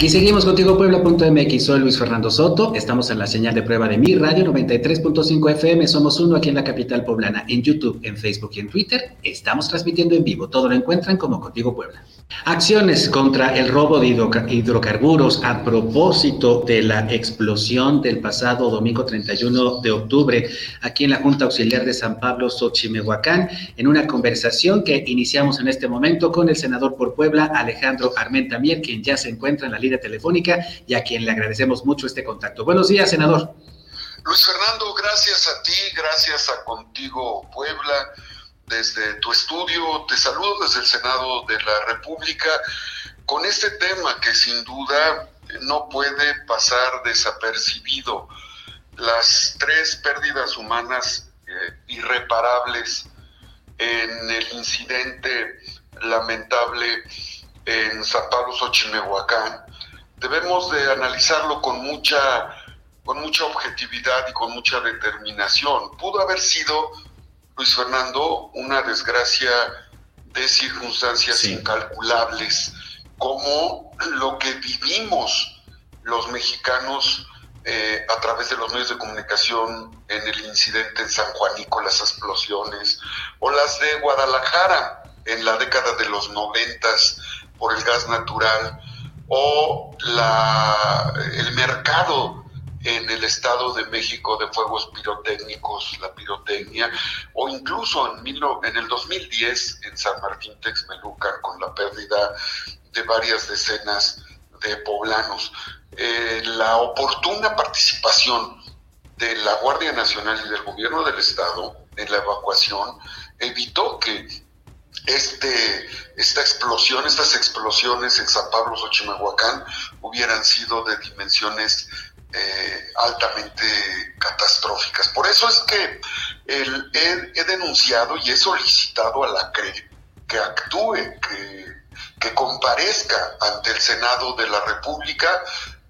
Y seguimos contigo Puebla.mx, soy Luis Fernando Soto, estamos en la señal de prueba de mi radio 93.5 FM, somos uno aquí en la capital poblana, en YouTube, en Facebook y en Twitter, estamos transmitiendo en vivo, todo lo encuentran como Contigo Puebla. Acciones contra el robo de hidrocarburos a propósito de la explosión del pasado domingo 31 de octubre aquí en la Junta Auxiliar de San Pablo, Xochimehuacán, en una conversación que iniciamos en este momento con el senador por Puebla, Alejandro Armenta Mier, quien ya se encuentra en la línea telefónica y a quien le agradecemos mucho este contacto. Buenos días, senador. Luis Fernando, gracias a ti, gracias a Contigo Puebla, desde tu estudio, te saludo desde el Senado de la República con este tema que sin duda no puede pasar desapercibido. Las tres pérdidas humanas eh, irreparables en el incidente lamentable en San Pablo, Xochimehuacán, debemos de analizarlo con mucha, con mucha objetividad y con mucha determinación. Pudo haber sido, Luis Fernando, una desgracia de circunstancias incalculables, como lo que vivimos los mexicanos eh, a través de los medios de comunicación en el incidente en San Juanico, las explosiones, o las de Guadalajara en la década de los noventas por el gas natural, o la, el mercado en el Estado de México de fuegos pirotécnicos, la pirotecnia, o incluso en, en el 2010 en San Martín Texmelucan con la pérdida de varias decenas de poblanos. Eh, la oportuna participación de la Guardia Nacional y del Gobierno del Estado en la evacuación evitó que este, esta explosión, estas explosiones en San Pablo, Xochimehuacán, hubieran sido de dimensiones eh, altamente catastróficas. Por eso es que he, denunciado y he solicitado a la CRE que actúe, que comparezca ante el Senado de la República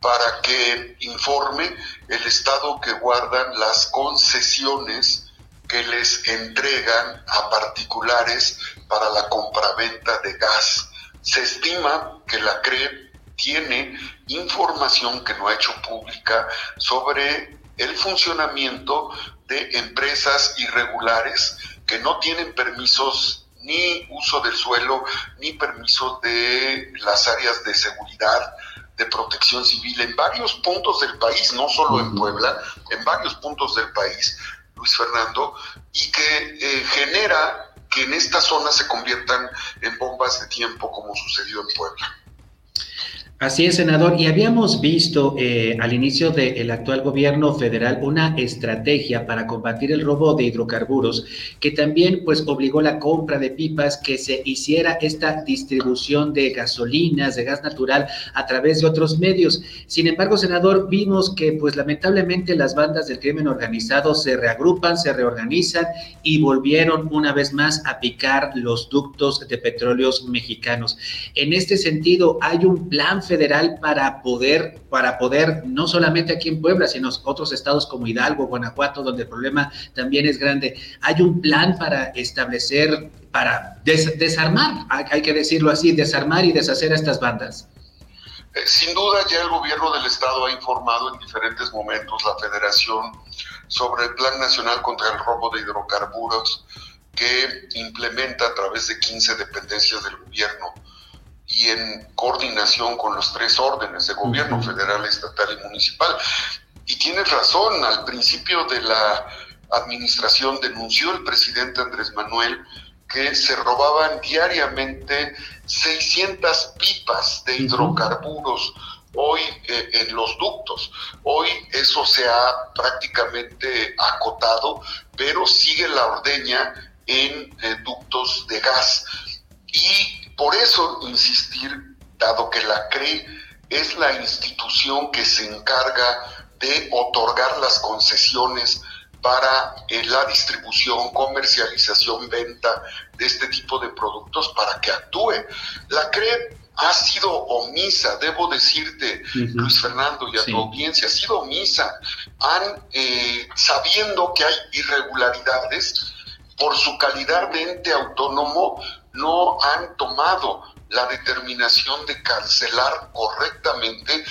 para que informe el estado que guardan las concesiones que les entregan a particulares para la compraventa de gas. Se estima que la CRE tiene información que no ha hecho pública sobre el funcionamiento de empresas irregulares que no tienen permisos ni uso del suelo, ni permisos de las áreas de seguridad, de protección civil en varios puntos del país, no solo en Puebla, en varios puntos del país, Luis Fernando, y que eh, genera que en esta zona se conviertan en bombas de tiempo como sucedió en Puebla. Así es, senador. Y habíamos visto eh, al inicio del actual gobierno federal una estrategia para combatir el robo de hidrocarburos que también pues obligó la compra de pipas, que se hiciera esta distribución de gasolinas, de gas natural a través de otros medios. Sin embargo, senador, vimos que pues lamentablemente las bandas del crimen organizado se reagrupan, se reorganizan y volvieron una vez más a picar los ductos de petróleos mexicanos. En este sentido, hay un plan federal para poder, para poder, no solamente aquí en Puebla, sino otros estados como Hidalgo, Guanajuato, donde el problema también es grande. Hay un plan para establecer, para desarmar, hay que decirlo así, desarmar y deshacer a estas bandas. Eh, sin duda ya el gobierno del estado ha informado en diferentes momentos la federación sobre el Plan Nacional contra el Robo de Hidrocarburos que implementa a través de 15 dependencias del gobierno y en coordinación con los tres órdenes de gobierno, federal, estatal y municipal. Y tienes razón, al principio de la administración denunció el presidente Andrés Manuel que se robaban diariamente 600 pipas de hidrocarburos hoy eh, en los ductos. Hoy eso se ha prácticamente acotado, pero sigue la ordeña en eh, ductos de gas. Y por eso insistir, dado que la CRE es la institución que se encarga de otorgar las concesiones para eh, la distribución, comercialización, venta de este tipo de productos para que actúe. La CRE ha sido omisa, debo decirte, Luis Fernando y a tu audiencia, ha sido omisa. Han, eh, sabiendo que hay irregularidades, por su calidad de ente autónomo, no han tomado la determinación de cancelar correctamente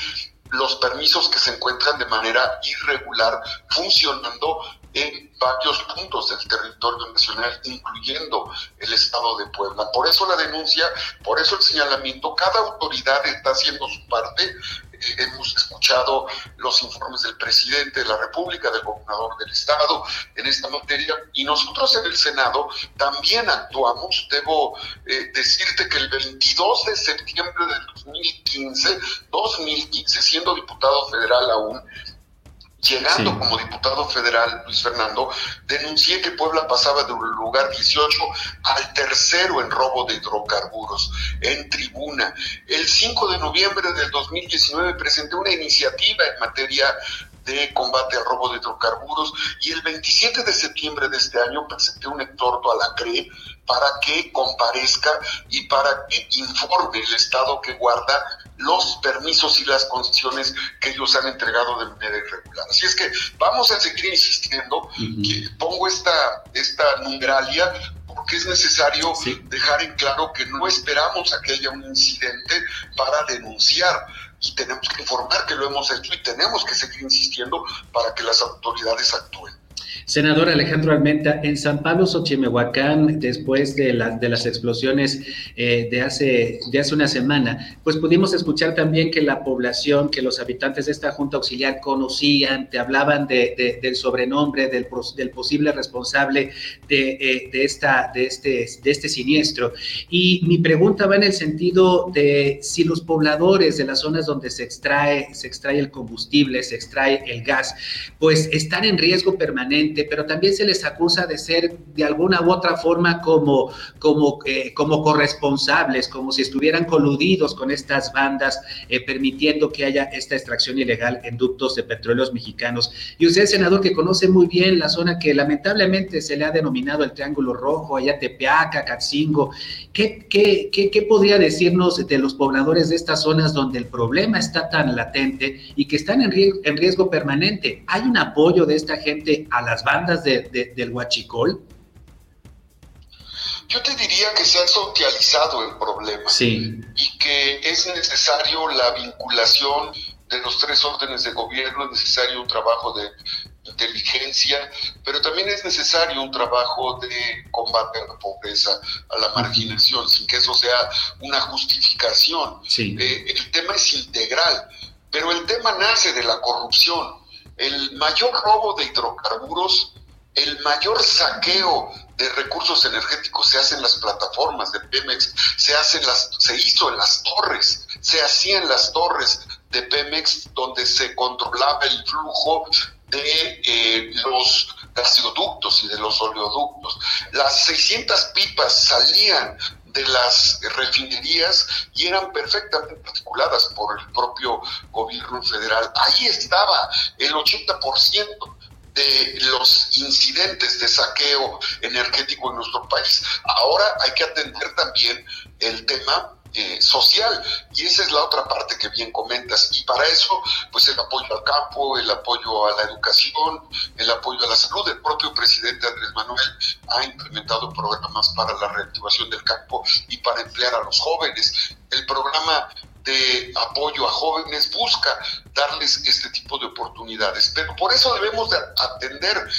los permisos que se encuentran de manera irregular funcionando en varios puntos del territorio nacional, incluyendo el estado de Puebla. Por eso la denuncia, por eso el señalamiento, cada autoridad está haciendo su parte hemos escuchado los informes del presidente de la República, del gobernador del Estado en esta materia y nosotros en el Senado también actuamos. Debo eh, decirte que el 22 de septiembre del 2015, 2015, siendo diputado federal aún, Llegando como diputado federal, Luis Fernando, denuncié que Puebla pasaba de un lugar 18 al tercero en robo de hidrocarburos en tribuna. El 5 de noviembre del 2019 presenté una iniciativa en materia de combate al robo de hidrocarburos y el 27 de septiembre de este año presenté un exhorto a la CRE para que comparezca y para que informe el Estado que guarda los permisos y las condiciones que ellos han entregado de manera irregular. Así es que vamos a seguir insistiendo, que pongo esta, esta numeralia porque es necesario dejar en claro que no esperamos a que haya un incidente para denunciar y tenemos que informar que lo hemos hecho y tenemos que seguir insistiendo para que las autoridades actúen. Senador Alejandro Almenta, en San Pablo, Xochimehuacán, después de, las explosiones eh, de, hace, hace una semana, pues pudimos escuchar también que la población, que los habitantes de esta Junta Auxiliar conocían, te hablaban de, del sobrenombre, del, del, posible responsable de, eh, de, esta, de, este, de este siniestro. Y mi pregunta va en el sentido de si los pobladores de las zonas donde se extrae, se extrae el combustible, se extrae el gas, pues están en riesgo permanente pero también se les acusa de ser de alguna u otra forma como, como, eh, como corresponsables, como si estuvieran coludidos con estas bandas, eh, permitiendo que haya esta extracción ilegal en ductos de petróleos mexicanos. Y usted, senador, que conoce muy bien la zona que lamentablemente se le ha denominado el Triángulo Rojo, allá Tepeaca, Catzingo, ¿qué, qué, qué, qué podría decirnos de los pobladores de estas zonas donde el problema está tan latente y que están en riesgo, en riesgo permanente? ¿Hay un apoyo de esta gente a las bandas de, del Huachicol? Yo te diría que se ha socializado el problema sí. y que es necesario la vinculación de los tres órdenes de gobierno, es necesario un trabajo de inteligencia, pero también es necesario un trabajo de combate a la pobreza, a la marginación, sin que eso sea una justificación. Sí. Eh, el tema es integral, pero el tema nace de la corrupción el mayor robo de hidrocarburos, el mayor saqueo de recursos energéticos se hace en las plataformas de Pemex, se, hacen las, se hizo en las torres, se hacía en las torres de Pemex donde se controlaba el flujo de eh, los gasoductos y de los oleoductos. Las 600 pipas salían de las refinerías y eran perfectamente articuladas por el propio gobierno federal. Ahí estaba el 80% de los incidentes de saqueo energético en nuestro país. Ahora hay que atender también el tema eh, social. Y esa es la otra parte que bien comentas. Y para eso, pues el apoyo al campo, el apoyo a la educación, el apoyo a la salud. El propio presidente Andrés Manuel ha implementado programas para la reactivación del campo y para emplear a los jóvenes. El programa de apoyo a jóvenes busca darles este tipo de oportunidades. Pero por eso debemos de atender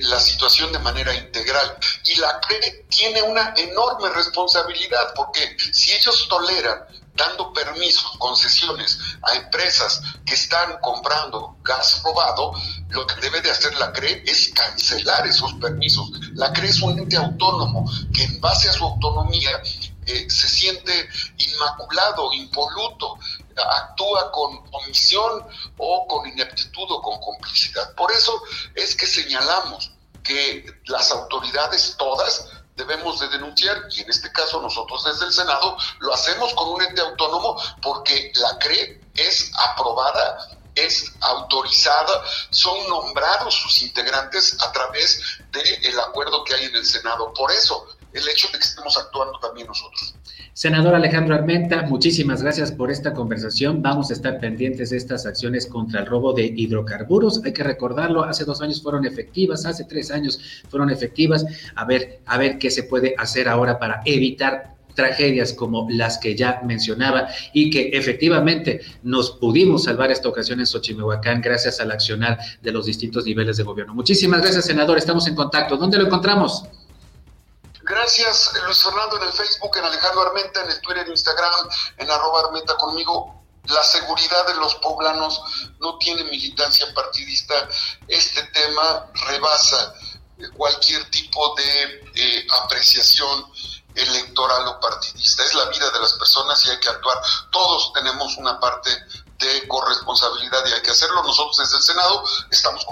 la situación de manera integral. Y la CRE tiene una enorme responsabilidad, porque si ellos toleran dando permisos, concesiones a empresas que están comprando gas robado, lo que debe de hacer la CRE es cancelar esos permisos. La CRE es un ente autónomo que en base a su autonomía eh, se siente inmaculado, impoluto, actúa con omisión o con ineptitud o con complicidad. Por eso es que señalamos que las autoridades todas debemos de denunciar y en este caso nosotros desde el Senado lo hacemos con un ente autónomo porque la CRE es aprobada es autorizada, son nombrados sus integrantes a través del acuerdo que hay en el Senado. Por eso, el hecho de que estemos actuando también nosotros. Senador Alejandro Armenta, muchísimas gracias por esta conversación. Vamos a estar pendientes de estas acciones contra el robo de hidrocarburos. Hay que recordarlo, hace dos años fueron efectivas, hace tres años fueron efectivas. A ver, a ver qué se puede hacer ahora para evitar tragedias como las que ya mencionaba y que efectivamente nos pudimos salvar esta ocasión en Xochimehuacán gracias al accionar de los distintos niveles de gobierno. Muchísimas gracias, senador. Estamos en contacto. ¿Dónde lo encontramos? Gracias, Luis Fernando, en el Facebook, en Alejandro Armenta, en el Twitter, en Instagram, en arroba Armenta conmigo. La seguridad de los poblanos no tiene militancia partidista. Este tema rebasa cualquier tipo de eh, apreciación electoral o partidista. Es la vida de las personas y hay que actuar. Todos tenemos una parte de corresponsabilidad y hay que hacerlo. Nosotros desde el Senado estamos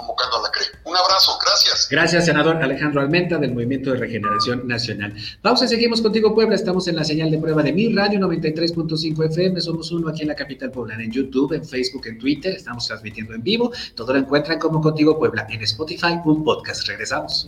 gracias. Senador Alejandro Almenta del Movimiento de Regeneración Nacional. Vamos a seguimos contigo, Puebla. Estamos en la señal de prueba de mi radio 93.5 FM. Somos uno aquí en la capital poblana, en YouTube, en Facebook, en Twitter. Estamos transmitiendo en vivo. Todo lo encuentran como Contigo Puebla en Spotify, un podcast. Regresamos.